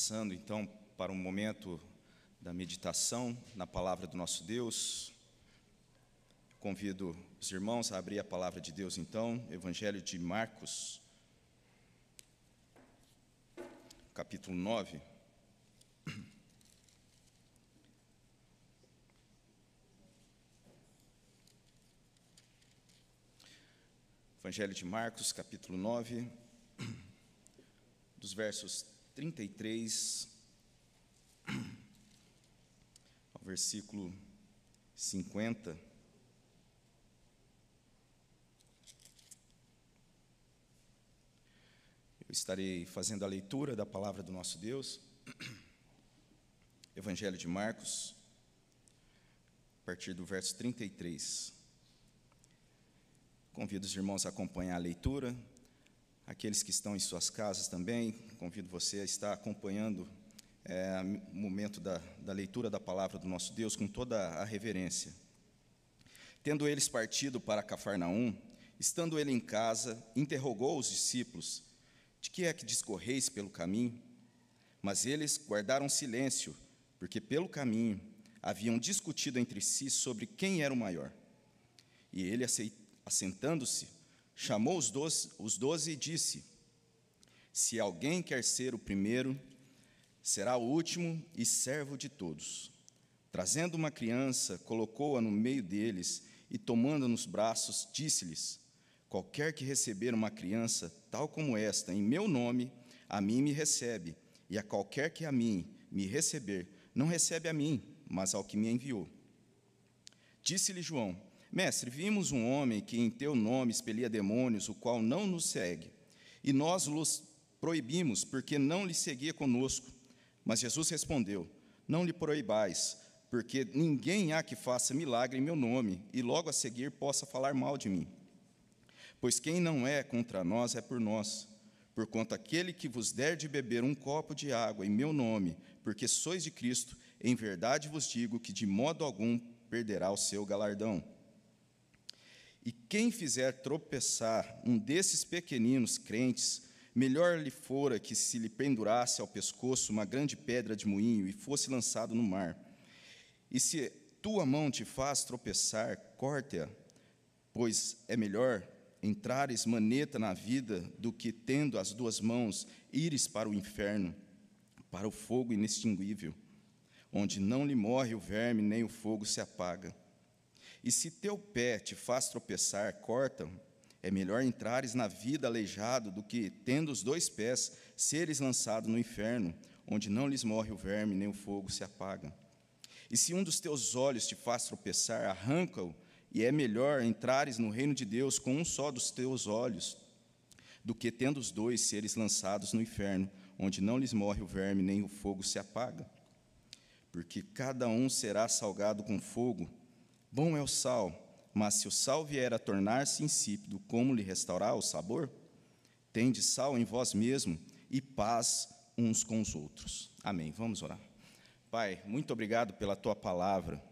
Passando então para um momento da meditação na palavra do nosso Deus. Convido os irmãos a abrir a palavra de Deus então, Evangelho de Marcos, capítulo 9. Evangelho de Marcos, capítulo 9, dos versos 33 ao versículo 50. Eu estarei fazendo a leitura da palavra do nosso Deus, Evangelho de Marcos, a partir do verso 33. Convido os irmãos a acompanhar a leitura. Aqueles que estão em suas casas também, convido você a estar acompanhando é, o momento da, da leitura da palavra do nosso Deus com toda a reverência. Tendo eles partido para Cafarnaum, estando ele em casa, interrogou os discípulos: De que é que discorreis pelo caminho? Mas eles guardaram silêncio, porque pelo caminho haviam discutido entre si sobre quem era o maior. E ele, assentando-se, chamou os doze, os doze e disse: Se alguém quer ser o primeiro, será o último e servo de todos. Trazendo uma criança, colocou-a no meio deles e, tomando nos braços, disse-lhes: Qualquer que receber uma criança tal como esta, em meu nome, a mim me recebe, e a qualquer que a mim me receber, não recebe a mim, mas ao que me enviou. Disse-lhe João: Mestre, vimos um homem que em teu nome expelia demônios, o qual não nos segue, e nós os proibimos, porque não lhe seguia conosco. Mas Jesus respondeu: Não lhe proibais, porque ninguém há que faça milagre em meu nome, e logo a seguir possa falar mal de mim. Pois quem não é contra nós é por nós. Porquanto aquele que vos der de beber um copo de água em meu nome, porque sois de Cristo, em verdade vos digo que de modo algum perderá o seu galardão. E quem fizer tropeçar um desses pequeninos crentes, melhor lhe fora que se lhe pendurasse ao pescoço uma grande pedra de moinho e fosse lançado no mar. E se tua mão te faz tropeçar, corte-a, pois é melhor entrares maneta na vida do que, tendo as duas mãos, ires para o inferno, para o fogo inextinguível, onde não lhe morre o verme nem o fogo se apaga. E se teu pé te faz tropeçar, corta-o. É melhor entrares na vida aleijado do que, tendo os dois pés, seres lançado no inferno, onde não lhes morre o verme, nem o fogo se apaga. E se um dos teus olhos te faz tropeçar, arranca-o, e é melhor entrares no reino de Deus com um só dos teus olhos, do que, tendo os dois, seres lançados no inferno, onde não lhes morre o verme, nem o fogo se apaga. Porque cada um será salgado com fogo, Bom é o sal, mas se o sal vier a tornar-se insípido, como lhe restaurar o sabor? Tende sal em vós mesmo e paz uns com os outros. Amém. Vamos orar. Pai, muito obrigado pela tua palavra.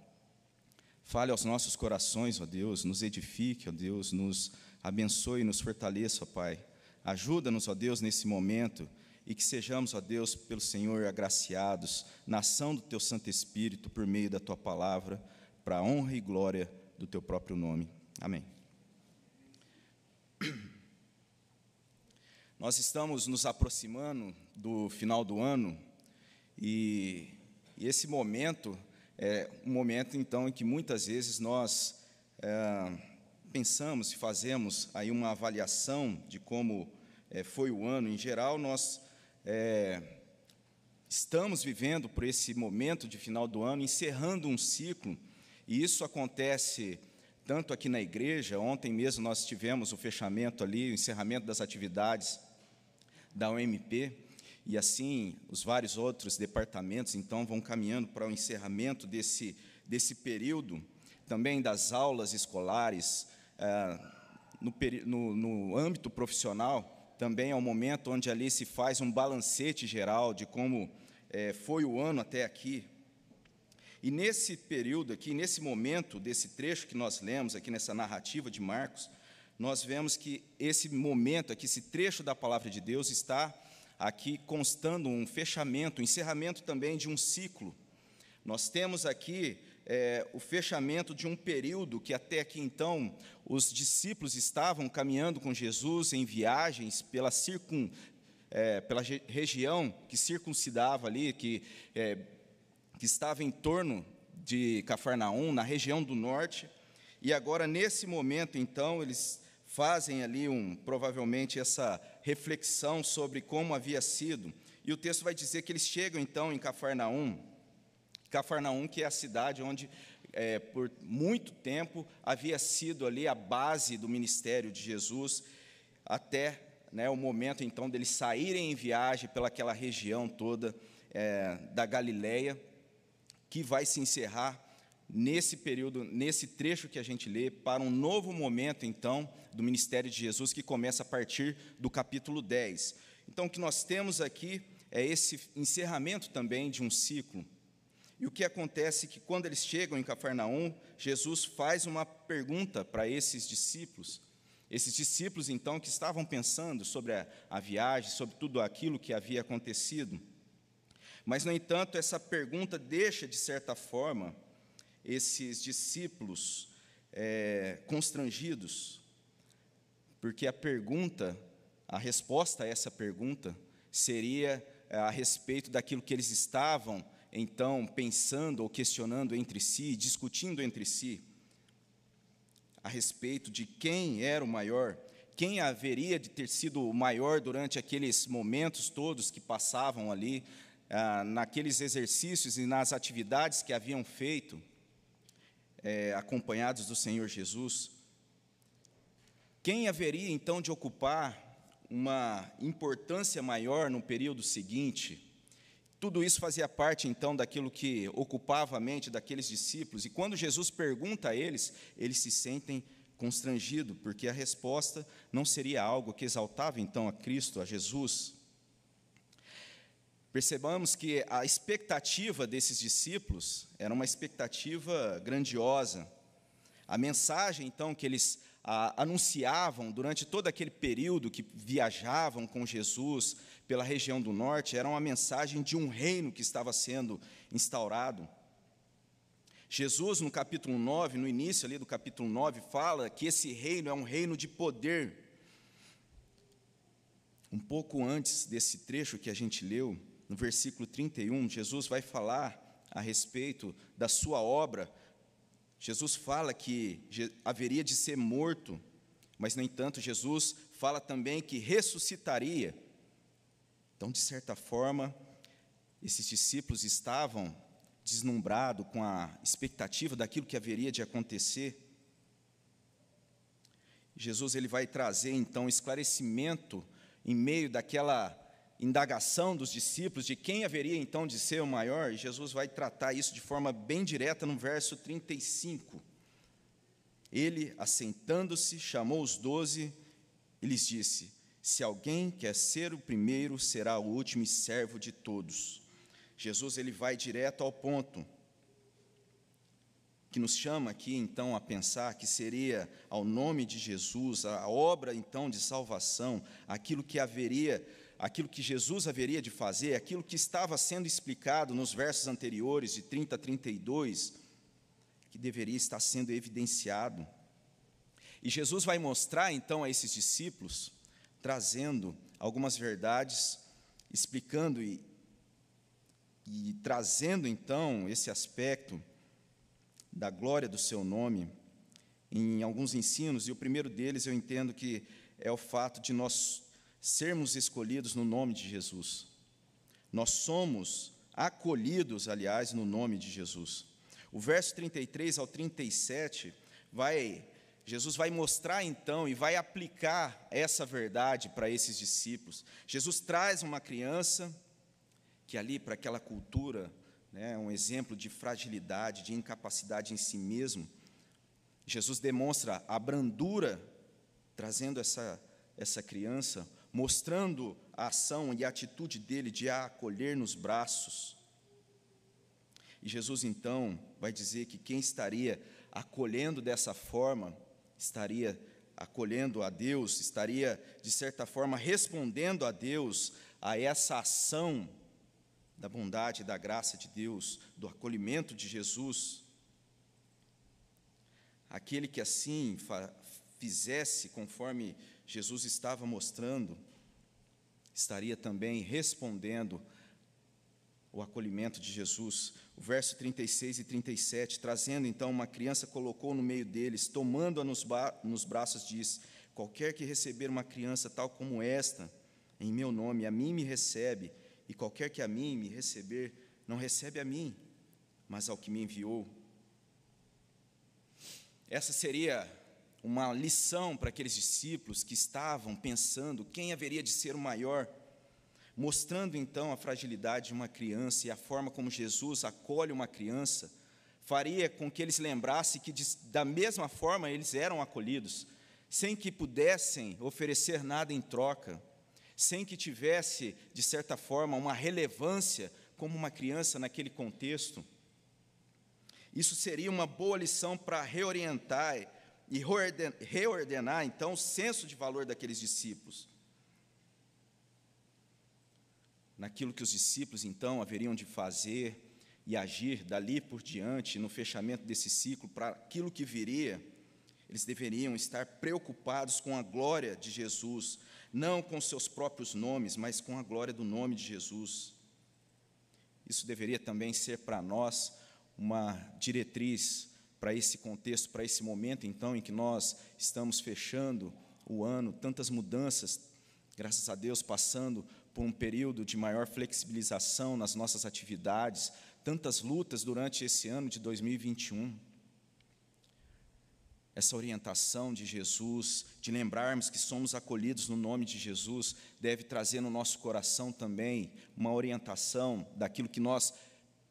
Fale aos nossos corações, ó Deus, nos edifique, ó Deus, nos abençoe e nos fortaleça, ó Pai. Ajuda-nos, ó Deus, nesse momento e que sejamos, ó Deus, pelo Senhor agraciados na ação do teu Santo Espírito por meio da tua palavra para a honra e glória do teu próprio nome. Amém. Nós estamos nos aproximando do final do ano e, e esse momento é um momento, então, em que muitas vezes nós é, pensamos e fazemos aí uma avaliação de como é, foi o ano. Em geral, nós é, estamos vivendo por esse momento de final do ano, encerrando um ciclo e isso acontece tanto aqui na igreja, ontem mesmo nós tivemos o fechamento ali, o encerramento das atividades da UMP, e assim os vários outros departamentos então vão caminhando para o encerramento desse, desse período, também das aulas escolares, é, no, no, no âmbito profissional, também é um momento onde ali se faz um balancete geral de como é, foi o ano até aqui, e nesse período aqui, nesse momento desse trecho que nós lemos aqui nessa narrativa de Marcos, nós vemos que esse momento aqui, esse trecho da palavra de Deus está aqui constando um fechamento, um encerramento também de um ciclo. Nós temos aqui é, o fechamento de um período que até aqui então os discípulos estavam caminhando com Jesus em viagens pela, circun, é, pela região que circuncidava ali, que, é, que estava em torno de Cafarnaum, na região do norte, e agora, nesse momento, então, eles fazem ali um, provavelmente essa reflexão sobre como havia sido. E o texto vai dizer que eles chegam então em Cafarnaum, Cafarnaum que é a cidade onde é, por muito tempo havia sido ali a base do ministério de Jesus, até né, o momento então deles saírem em viagem pelaquela região toda é, da Galileia, que vai se encerrar nesse período, nesse trecho que a gente lê, para um novo momento, então, do ministério de Jesus, que começa a partir do capítulo 10. Então, o que nós temos aqui é esse encerramento também de um ciclo. E o que acontece é que, quando eles chegam em Cafarnaum, Jesus faz uma pergunta para esses discípulos. Esses discípulos, então, que estavam pensando sobre a, a viagem, sobre tudo aquilo que havia acontecido. Mas, no entanto, essa pergunta deixa, de certa forma, esses discípulos é, constrangidos, porque a pergunta, a resposta a essa pergunta seria é, a respeito daquilo que eles estavam então pensando ou questionando entre si, discutindo entre si, a respeito de quem era o maior, quem haveria de ter sido o maior durante aqueles momentos todos que passavam ali, ah, naqueles exercícios e nas atividades que haviam feito é, acompanhados do Senhor Jesus, quem haveria então de ocupar uma importância maior no período seguinte? Tudo isso fazia parte então daquilo que ocupava a mente daqueles discípulos, e quando Jesus pergunta a eles, eles se sentem constrangidos, porque a resposta não seria algo que exaltava então a Cristo, a Jesus. Percebamos que a expectativa desses discípulos era uma expectativa grandiosa. A mensagem, então, que eles a, anunciavam durante todo aquele período que viajavam com Jesus pela região do norte era uma mensagem de um reino que estava sendo instaurado. Jesus, no capítulo 9, no início ali do capítulo 9, fala que esse reino é um reino de poder. Um pouco antes desse trecho que a gente leu, no versículo 31, Jesus vai falar a respeito da sua obra. Jesus fala que haveria de ser morto, mas, no entanto, Jesus fala também que ressuscitaria. Então, de certa forma, esses discípulos estavam deslumbrados com a expectativa daquilo que haveria de acontecer. Jesus ele vai trazer então esclarecimento em meio daquela indagação dos discípulos de quem haveria então de ser o maior, Jesus vai tratar isso de forma bem direta no verso 35. Ele, assentando-se, chamou os doze e lhes disse: Se alguém quer ser o primeiro, será o último e servo de todos. Jesus ele vai direto ao ponto que nos chama aqui então a pensar que seria ao nome de Jesus, a obra então de salvação, aquilo que haveria aquilo que Jesus haveria de fazer, aquilo que estava sendo explicado nos versos anteriores, de 30 a 32, que deveria estar sendo evidenciado. E Jesus vai mostrar então a esses discípulos, trazendo algumas verdades, explicando e, e trazendo então esse aspecto da glória do seu nome em alguns ensinos, e o primeiro deles eu entendo que é o fato de nós sermos escolhidos no nome de Jesus. Nós somos acolhidos, aliás, no nome de Jesus. O verso 33 ao 37 vai Jesus vai mostrar então e vai aplicar essa verdade para esses discípulos. Jesus traz uma criança que ali para aquela cultura, né, um exemplo de fragilidade, de incapacidade em si mesmo. Jesus demonstra a brandura trazendo essa essa criança mostrando a ação e a atitude dele de a acolher nos braços. E Jesus então vai dizer que quem estaria acolhendo dessa forma, estaria acolhendo a Deus, estaria, de certa forma, respondendo a Deus a essa ação da bondade, da graça de Deus, do acolhimento de Jesus, aquele que assim fizesse conforme Jesus estava mostrando, estaria também respondendo o acolhimento de Jesus. O verso 36 e 37, trazendo então uma criança, colocou no meio deles, tomando-a nos, nos braços, diz: Qualquer que receber uma criança tal como esta, em meu nome, a mim me recebe, e qualquer que a mim me receber, não recebe a mim, mas ao que me enviou. Essa seria uma lição para aqueles discípulos que estavam pensando quem haveria de ser o maior, mostrando então a fragilidade de uma criança e a forma como Jesus acolhe uma criança, faria com que eles lembrassem que, da mesma forma, eles eram acolhidos, sem que pudessem oferecer nada em troca, sem que tivesse, de certa forma, uma relevância como uma criança naquele contexto. Isso seria uma boa lição para reorientar e reordenar, então, o senso de valor daqueles discípulos. Naquilo que os discípulos, então, haveriam de fazer e agir dali por diante, no fechamento desse ciclo, para aquilo que viria, eles deveriam estar preocupados com a glória de Jesus, não com seus próprios nomes, mas com a glória do nome de Jesus. Isso deveria também ser para nós uma diretriz para esse contexto, para esse momento, então, em que nós estamos fechando o ano, tantas mudanças, graças a Deus, passando por um período de maior flexibilização nas nossas atividades, tantas lutas durante esse ano de 2021 essa orientação de Jesus, de lembrarmos que somos acolhidos no nome de Jesus, deve trazer no nosso coração também uma orientação daquilo que nós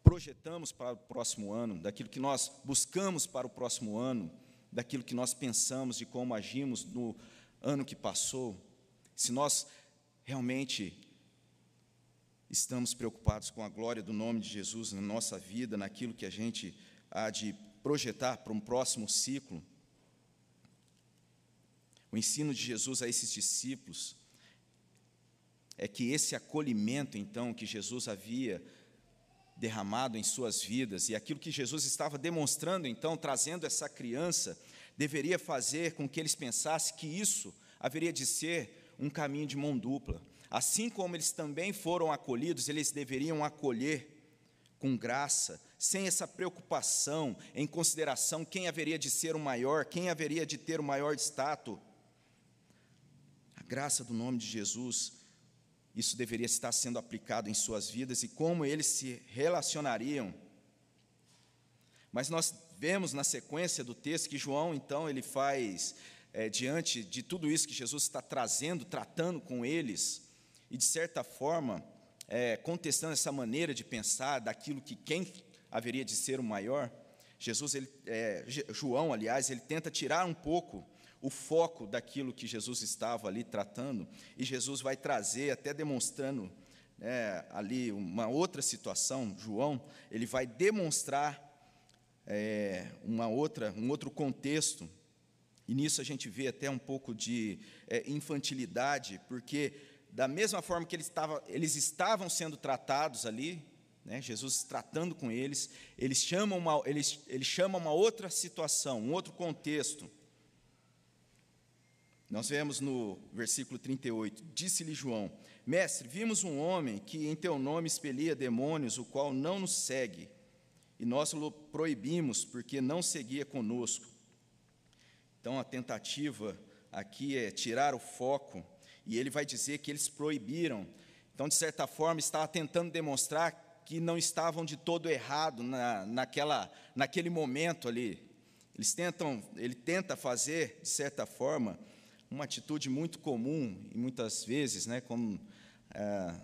projetamos para o próximo ano, daquilo que nós buscamos para o próximo ano, daquilo que nós pensamos de como agimos no ano que passou. Se nós realmente estamos preocupados com a glória do nome de Jesus na nossa vida, naquilo que a gente há de projetar para um próximo ciclo, o ensino de Jesus a esses discípulos é que esse acolhimento, então, que Jesus havia derramado em suas vidas e aquilo que Jesus estava demonstrando, então, trazendo essa criança, deveria fazer com que eles pensassem que isso haveria de ser um caminho de mão dupla. Assim como eles também foram acolhidos, eles deveriam acolher com graça, sem essa preocupação em consideração quem haveria de ser o maior, quem haveria de ter o maior status, graça do nome de Jesus, isso deveria estar sendo aplicado em suas vidas e como eles se relacionariam. Mas nós vemos na sequência do texto que João, então, ele faz, é, diante de tudo isso que Jesus está trazendo, tratando com eles, e de certa forma, é, contestando essa maneira de pensar daquilo que quem haveria de ser o maior, Jesus, ele, é, João, aliás, ele tenta tirar um pouco o foco daquilo que Jesus estava ali tratando, e Jesus vai trazer, até demonstrando né, ali uma outra situação, João, ele vai demonstrar é, uma outra, um outro contexto, e nisso a gente vê até um pouco de é, infantilidade, porque da mesma forma que eles, estava, eles estavam sendo tratados ali, né, Jesus tratando com eles, eles chamam, uma, eles, eles chamam uma outra situação, um outro contexto, nós vemos no versículo 38, disse-lhe João: Mestre, vimos um homem que em teu nome expelia demônios, o qual não nos segue, e nós o proibimos porque não seguia conosco. Então a tentativa aqui é tirar o foco, e ele vai dizer que eles proibiram. Então, de certa forma, estava tentando demonstrar que não estavam de todo errado na, naquela, naquele momento ali. Eles tentam, ele tenta fazer, de certa forma, uma atitude muito comum e muitas vezes, né, como é,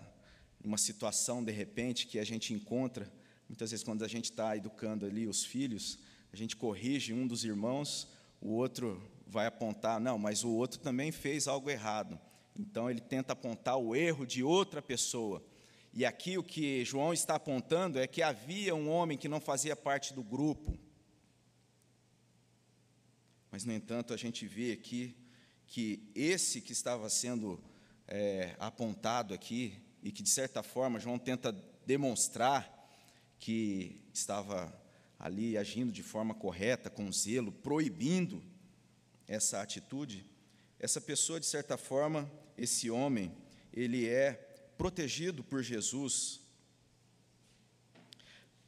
uma situação de repente que a gente encontra, muitas vezes quando a gente está educando ali os filhos, a gente corrige um dos irmãos, o outro vai apontar, não, mas o outro também fez algo errado. Então ele tenta apontar o erro de outra pessoa. E aqui o que João está apontando é que havia um homem que não fazia parte do grupo. Mas, no entanto, a gente vê aqui que esse que estava sendo é, apontado aqui, e que, de certa forma, João tenta demonstrar que estava ali agindo de forma correta, com zelo, proibindo essa atitude, essa pessoa, de certa forma, esse homem, ele é protegido por Jesus.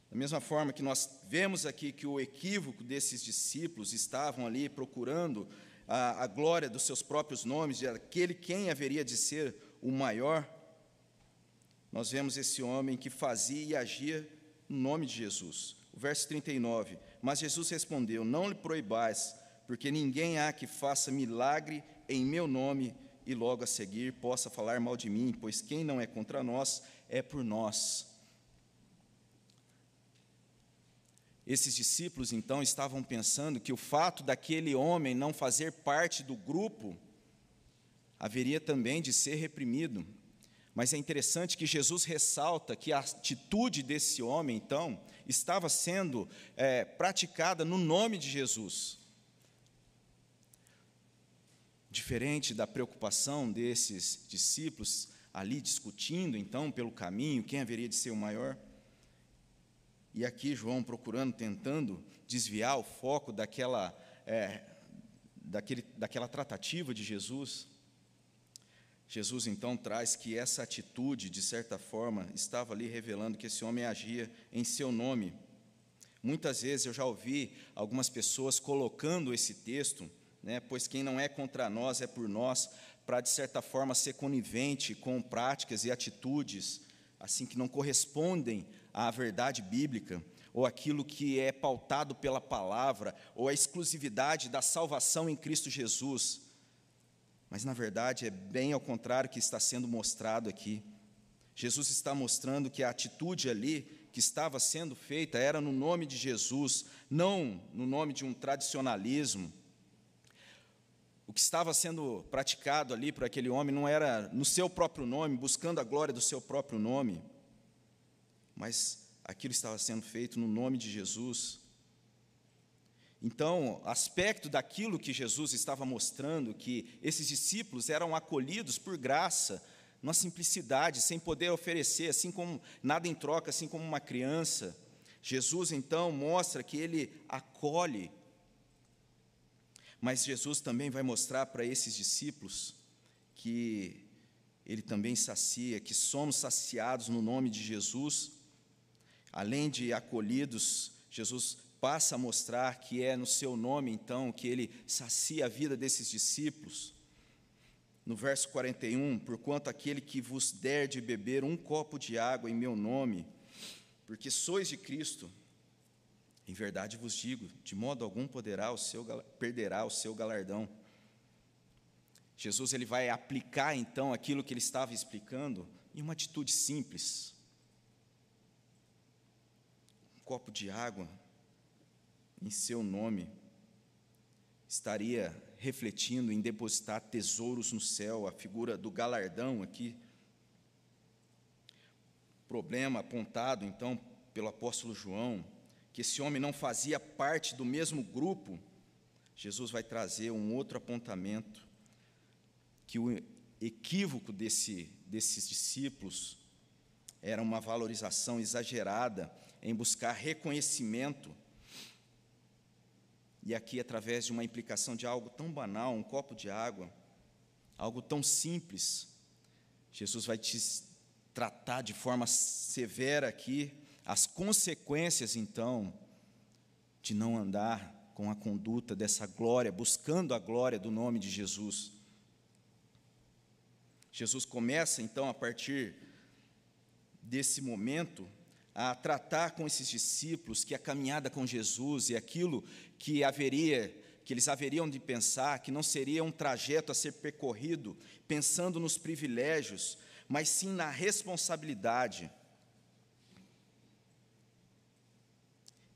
Da mesma forma que nós vemos aqui que o equívoco desses discípulos estavam ali procurando a, a glória dos seus próprios nomes, de aquele quem haveria de ser o maior, nós vemos esse homem que fazia e agia no nome de Jesus. O verso 39: Mas Jesus respondeu: Não lhe proibais, porque ninguém há que faça milagre em meu nome e logo a seguir possa falar mal de mim, pois quem não é contra nós é por nós. Esses discípulos então estavam pensando que o fato daquele homem não fazer parte do grupo haveria também de ser reprimido. Mas é interessante que Jesus ressalta que a atitude desse homem, então, estava sendo é, praticada no nome de Jesus. Diferente da preocupação desses discípulos ali discutindo, então, pelo caminho, quem haveria de ser o maior. E aqui João procurando, tentando desviar o foco daquela, é, daquele, daquela tratativa de Jesus. Jesus então traz que essa atitude, de certa forma, estava ali revelando que esse homem agia em seu nome. Muitas vezes eu já ouvi algumas pessoas colocando esse texto, né, pois quem não é contra nós é por nós, para de certa forma ser conivente com práticas e atitudes assim que não correspondem à verdade bíblica, ou aquilo que é pautado pela palavra, ou a exclusividade da salvação em Cristo Jesus. Mas, na verdade, é bem ao contrário que está sendo mostrado aqui. Jesus está mostrando que a atitude ali que estava sendo feita era no nome de Jesus, não no nome de um tradicionalismo. O que estava sendo praticado ali por aquele homem não era no seu próprio nome, buscando a glória do seu próprio nome, mas aquilo estava sendo feito no nome de Jesus. Então, aspecto daquilo que Jesus estava mostrando, que esses discípulos eram acolhidos por graça, na simplicidade, sem poder oferecer, assim como nada em troca, assim como uma criança. Jesus então mostra que ele acolhe, mas Jesus também vai mostrar para esses discípulos que ele também sacia, que somos saciados no nome de Jesus, além de acolhidos, Jesus passa a mostrar que é no seu nome, então, que ele sacia a vida desses discípulos. No verso 41, porquanto aquele que vos der de beber um copo de água em meu nome, porque sois de Cristo, em verdade vos digo, de modo algum poderá o seu, perderá o seu galardão. Jesus ele vai aplicar então aquilo que ele estava explicando em uma atitude simples. Copo de água em seu nome, estaria refletindo em depositar tesouros no céu, a figura do galardão aqui. Problema apontado então pelo apóstolo João, que esse homem não fazia parte do mesmo grupo, Jesus vai trazer um outro apontamento, que o equívoco desse, desses discípulos era uma valorização exagerada em buscar reconhecimento e aqui, através de uma implicação de algo tão banal, um copo de água, algo tão simples, Jesus vai te tratar de forma severa aqui as consequências, então, de não andar com a conduta dessa glória, buscando a glória do nome de Jesus. Jesus começa, então, a partir desse momento, a tratar com esses discípulos que a caminhada com Jesus e aquilo que haveria, que eles haveriam de pensar, que não seria um trajeto a ser percorrido pensando nos privilégios, mas sim na responsabilidade.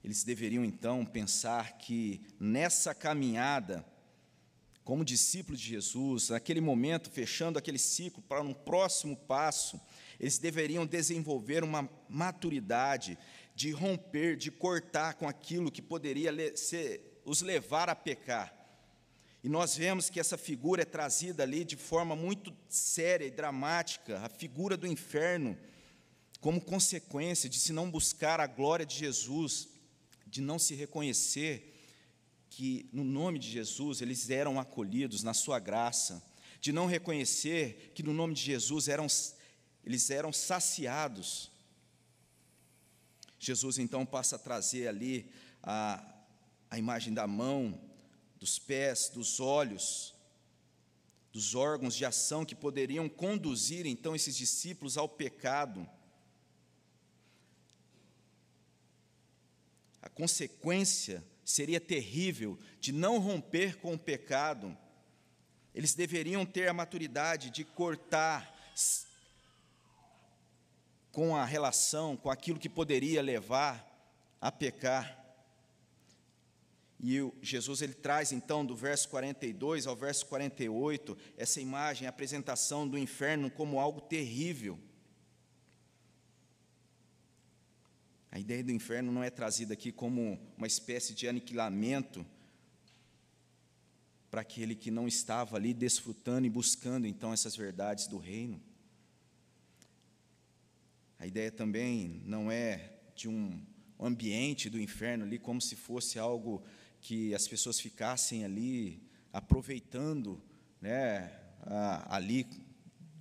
Eles deveriam então pensar que nessa caminhada, como discípulos de Jesus, naquele momento, fechando aquele ciclo para um próximo passo, eles deveriam desenvolver uma maturidade de romper, de cortar com aquilo que poderia ser, os levar a pecar. E nós vemos que essa figura é trazida ali de forma muito séria e dramática, a figura do inferno, como consequência de se não buscar a glória de Jesus, de não se reconhecer que no nome de Jesus eles eram acolhidos na sua graça, de não reconhecer que no nome de Jesus eram, eles eram saciados. Jesus então passa a trazer ali a, a imagem da mão, dos pés, dos olhos, dos órgãos de ação que poderiam conduzir então esses discípulos ao pecado. A consequência seria terrível de não romper com o pecado. Eles deveriam ter a maturidade de cortar com a relação, com aquilo que poderia levar a pecar. E Jesus ele traz então do verso 42 ao verso 48 essa imagem, a apresentação do inferno como algo terrível. A ideia do inferno não é trazida aqui como uma espécie de aniquilamento para aquele que não estava ali desfrutando e buscando então essas verdades do reino. A ideia também não é de um ambiente do inferno ali como se fosse algo que as pessoas ficassem ali aproveitando, né, ali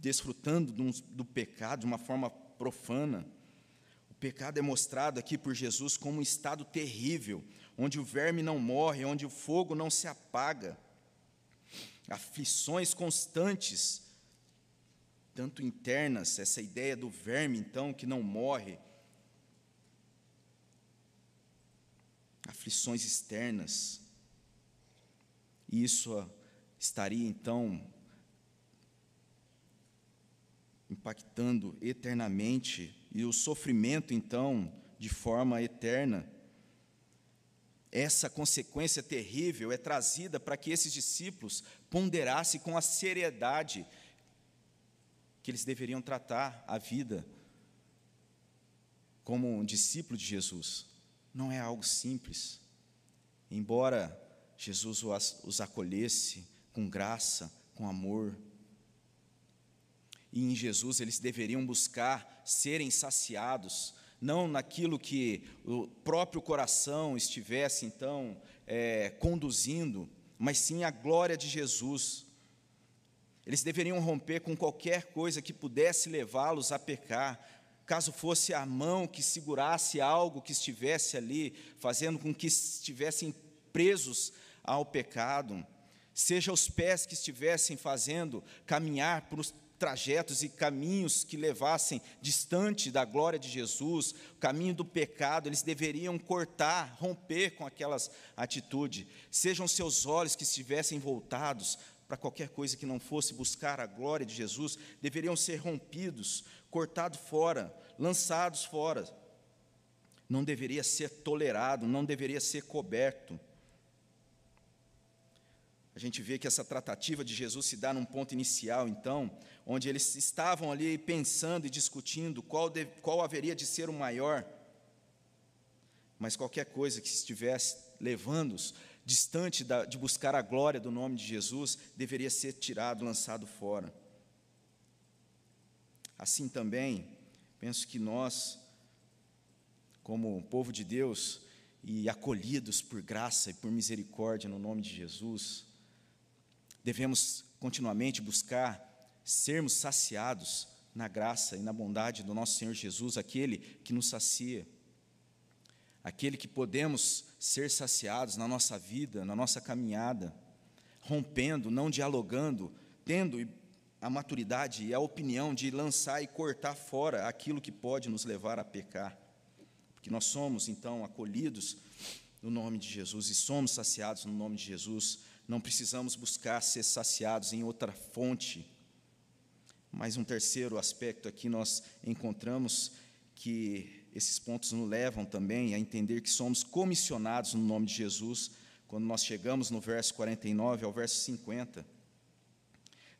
desfrutando do, do pecado de uma forma profana. O pecado é mostrado aqui por Jesus como um estado terrível, onde o verme não morre, onde o fogo não se apaga, aflições constantes, tanto internas, essa ideia do verme, então, que não morre, aflições externas. E isso estaria então impactando eternamente e o sofrimento então de forma eterna. Essa consequência terrível é trazida para que esses discípulos ponderassem com a seriedade que eles deveriam tratar a vida como um discípulo de Jesus não é algo simples. Embora Jesus os acolhesse com graça, com amor, e em Jesus eles deveriam buscar serem saciados, não naquilo que o próprio coração estivesse então é, conduzindo, mas sim a glória de Jesus. Eles deveriam romper com qualquer coisa que pudesse levá-los a pecar, caso fosse a mão que segurasse algo que estivesse ali, fazendo com que estivessem presos ao pecado, seja os pés que estivessem fazendo caminhar por trajetos e caminhos que levassem distante da glória de Jesus, o caminho do pecado, eles deveriam cortar, romper com aquelas atitudes. Sejam seus olhos que estivessem voltados para qualquer coisa que não fosse buscar a glória de Jesus, deveriam ser rompidos, cortados fora, lançados fora. Não deveria ser tolerado, não deveria ser coberto. A gente vê que essa tratativa de Jesus se dá num ponto inicial, então, onde eles estavam ali pensando e discutindo qual, de, qual haveria de ser o maior. Mas qualquer coisa que estivesse levando-os distante da, de buscar a glória do nome de Jesus, deveria ser tirado, lançado fora. Assim também, penso que nós, como povo de Deus e acolhidos por graça e por misericórdia no nome de Jesus, devemos continuamente buscar sermos saciados na graça e na bondade do nosso Senhor Jesus, aquele que nos sacia aquele que podemos ser saciados na nossa vida, na nossa caminhada, rompendo, não dialogando, tendo a maturidade e a opinião de lançar e cortar fora aquilo que pode nos levar a pecar. Porque nós somos, então, acolhidos no nome de Jesus e somos saciados no nome de Jesus. Não precisamos buscar ser saciados em outra fonte. Mas um terceiro aspecto aqui nós encontramos que esses pontos nos levam também a entender que somos comissionados no nome de Jesus, quando nós chegamos no verso 49 ao verso 50.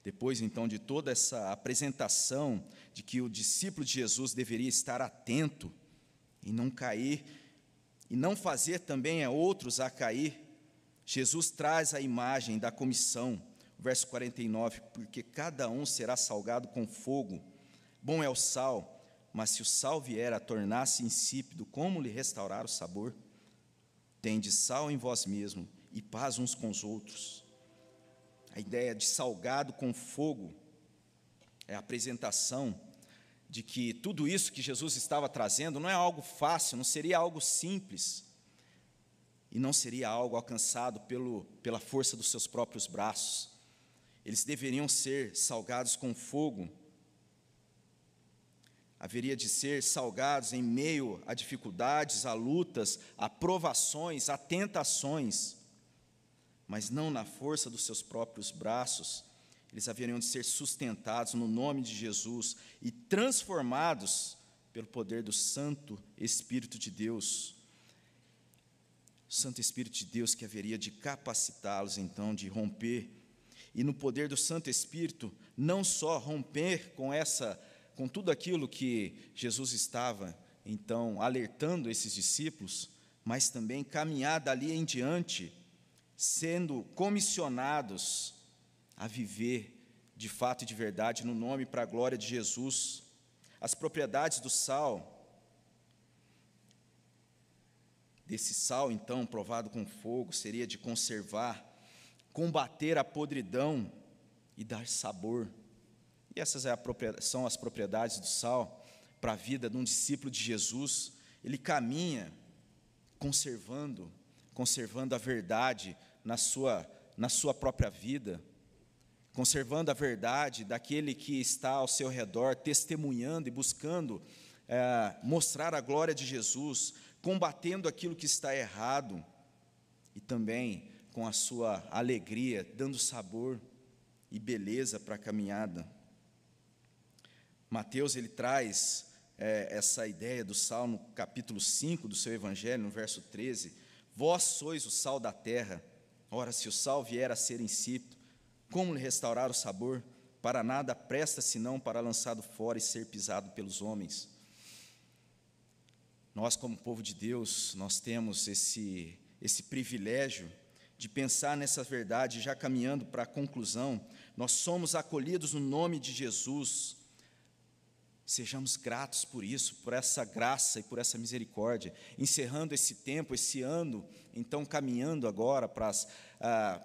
Depois, então, de toda essa apresentação de que o discípulo de Jesus deveria estar atento e não cair, e não fazer também a outros a cair, Jesus traz a imagem da comissão, verso 49, porque cada um será salgado com fogo. Bom é o sal, mas se o sal vier a tornar-se insípido, como lhe restaurar o sabor? Tende sal em vós mesmo e paz uns com os outros. A ideia de salgado com fogo é a apresentação de que tudo isso que Jesus estava trazendo não é algo fácil, não seria algo simples, e não seria algo alcançado pelo, pela força dos seus próprios braços. Eles deveriam ser salgados com fogo. Haveria de ser salgados em meio a dificuldades, a lutas, a provações, a tentações, mas não na força dos seus próprios braços, eles haveriam de ser sustentados no nome de Jesus e transformados pelo poder do Santo Espírito de Deus. O Santo Espírito de Deus que haveria de capacitá-los então de romper. E no poder do Santo Espírito não só romper com essa com tudo aquilo que Jesus estava então alertando esses discípulos, mas também caminhar dali em diante sendo comissionados a viver de fato e de verdade no nome para a glória de Jesus. As propriedades do sal, desse sal então provado com fogo, seria de conservar, combater a podridão e dar sabor. E essas é são as propriedades do sal para a vida de um discípulo de Jesus. Ele caminha conservando, conservando a verdade na sua, na sua própria vida conservando a verdade daquele que está ao seu redor, testemunhando e buscando é, mostrar a glória de Jesus, combatendo aquilo que está errado e também com a sua alegria, dando sabor e beleza para a caminhada. Mateus ele traz é, essa ideia do Salmo, capítulo 5 do seu Evangelho, no verso 13: Vós sois o sal da terra. Ora, se o sal vier a ser insípido, como lhe restaurar o sabor? Para nada presta senão para lançado fora e ser pisado pelos homens. Nós, como povo de Deus, nós temos esse, esse privilégio de pensar nessa verdade, já caminhando para a conclusão. Nós somos acolhidos no nome de Jesus. Sejamos gratos por isso, por essa graça e por essa misericórdia. Encerrando esse tempo, esse ano, então caminhando agora para as. Ah,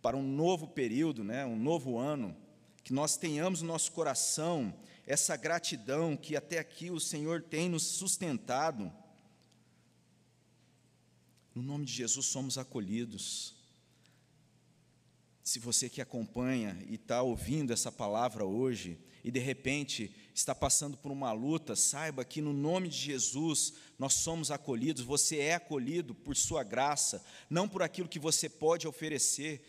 para um novo período, né, um novo ano, que nós tenhamos no nosso coração essa gratidão que até aqui o Senhor tem nos sustentado. No nome de Jesus somos acolhidos. Se você que acompanha e está ouvindo essa palavra hoje, e de repente está passando por uma luta, saiba que no nome de Jesus nós somos acolhidos, você é acolhido por Sua graça, não por aquilo que você pode oferecer,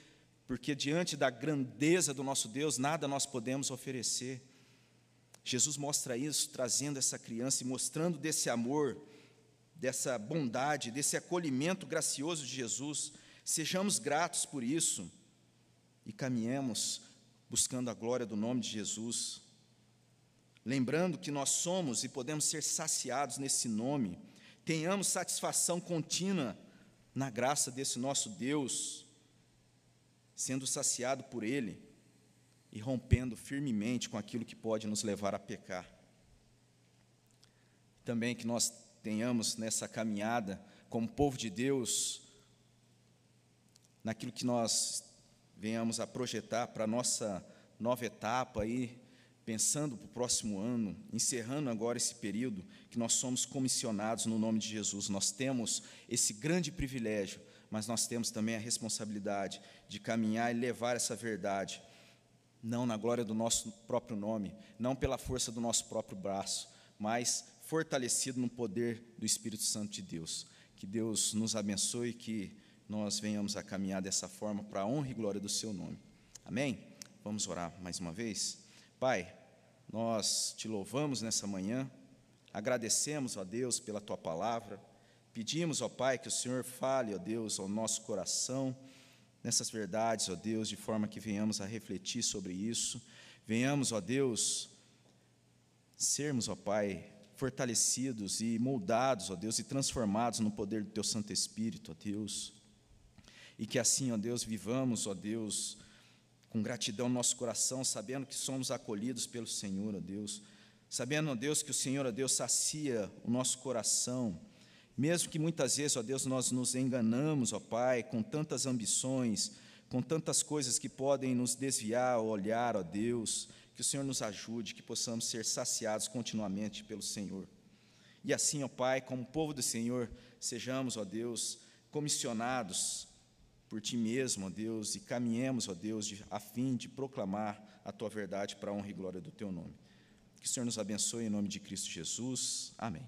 porque diante da grandeza do nosso Deus, nada nós podemos oferecer. Jesus mostra isso, trazendo essa criança e mostrando desse amor, dessa bondade, desse acolhimento gracioso de Jesus. Sejamos gratos por isso e caminhemos buscando a glória do nome de Jesus. Lembrando que nós somos e podemos ser saciados nesse nome, tenhamos satisfação contínua na graça desse nosso Deus sendo saciado por Ele e rompendo firmemente com aquilo que pode nos levar a pecar. Também que nós tenhamos nessa caminhada, como povo de Deus, naquilo que nós venhamos a projetar para a nossa nova etapa aí, pensando para o próximo ano, encerrando agora esse período, que nós somos comissionados no nome de Jesus. Nós temos esse grande privilégio mas nós temos também a responsabilidade de caminhar e levar essa verdade, não na glória do nosso próprio nome, não pela força do nosso próprio braço, mas fortalecido no poder do Espírito Santo de Deus. Que Deus nos abençoe e que nós venhamos a caminhar dessa forma para a honra e glória do seu nome. Amém? Vamos orar mais uma vez. Pai, nós te louvamos nessa manhã, agradecemos a Deus pela tua palavra. Pedimos, ó Pai, que o Senhor fale, ó Deus, ao nosso coração, nessas verdades, ó Deus, de forma que venhamos a refletir sobre isso. Venhamos, ó Deus, sermos, ó Pai, fortalecidos e moldados, ó Deus, e transformados no poder do Teu Santo Espírito, ó Deus. E que assim, ó Deus, vivamos, ó Deus, com gratidão no nosso coração, sabendo que somos acolhidos pelo Senhor, ó Deus, sabendo, ó Deus, que o Senhor, ó Deus, sacia o nosso coração, mesmo que muitas vezes, ó Deus, nós nos enganamos, ó Pai, com tantas ambições, com tantas coisas que podem nos desviar o olhar, ó Deus, que o Senhor nos ajude, que possamos ser saciados continuamente pelo Senhor. E assim, ó Pai, como povo do Senhor, sejamos, ó Deus, comissionados por Ti mesmo, ó Deus, e caminhemos, ó Deus, de, a fim de proclamar a Tua verdade para a honra e glória do Teu nome. Que o Senhor nos abençoe em nome de Cristo Jesus. Amém.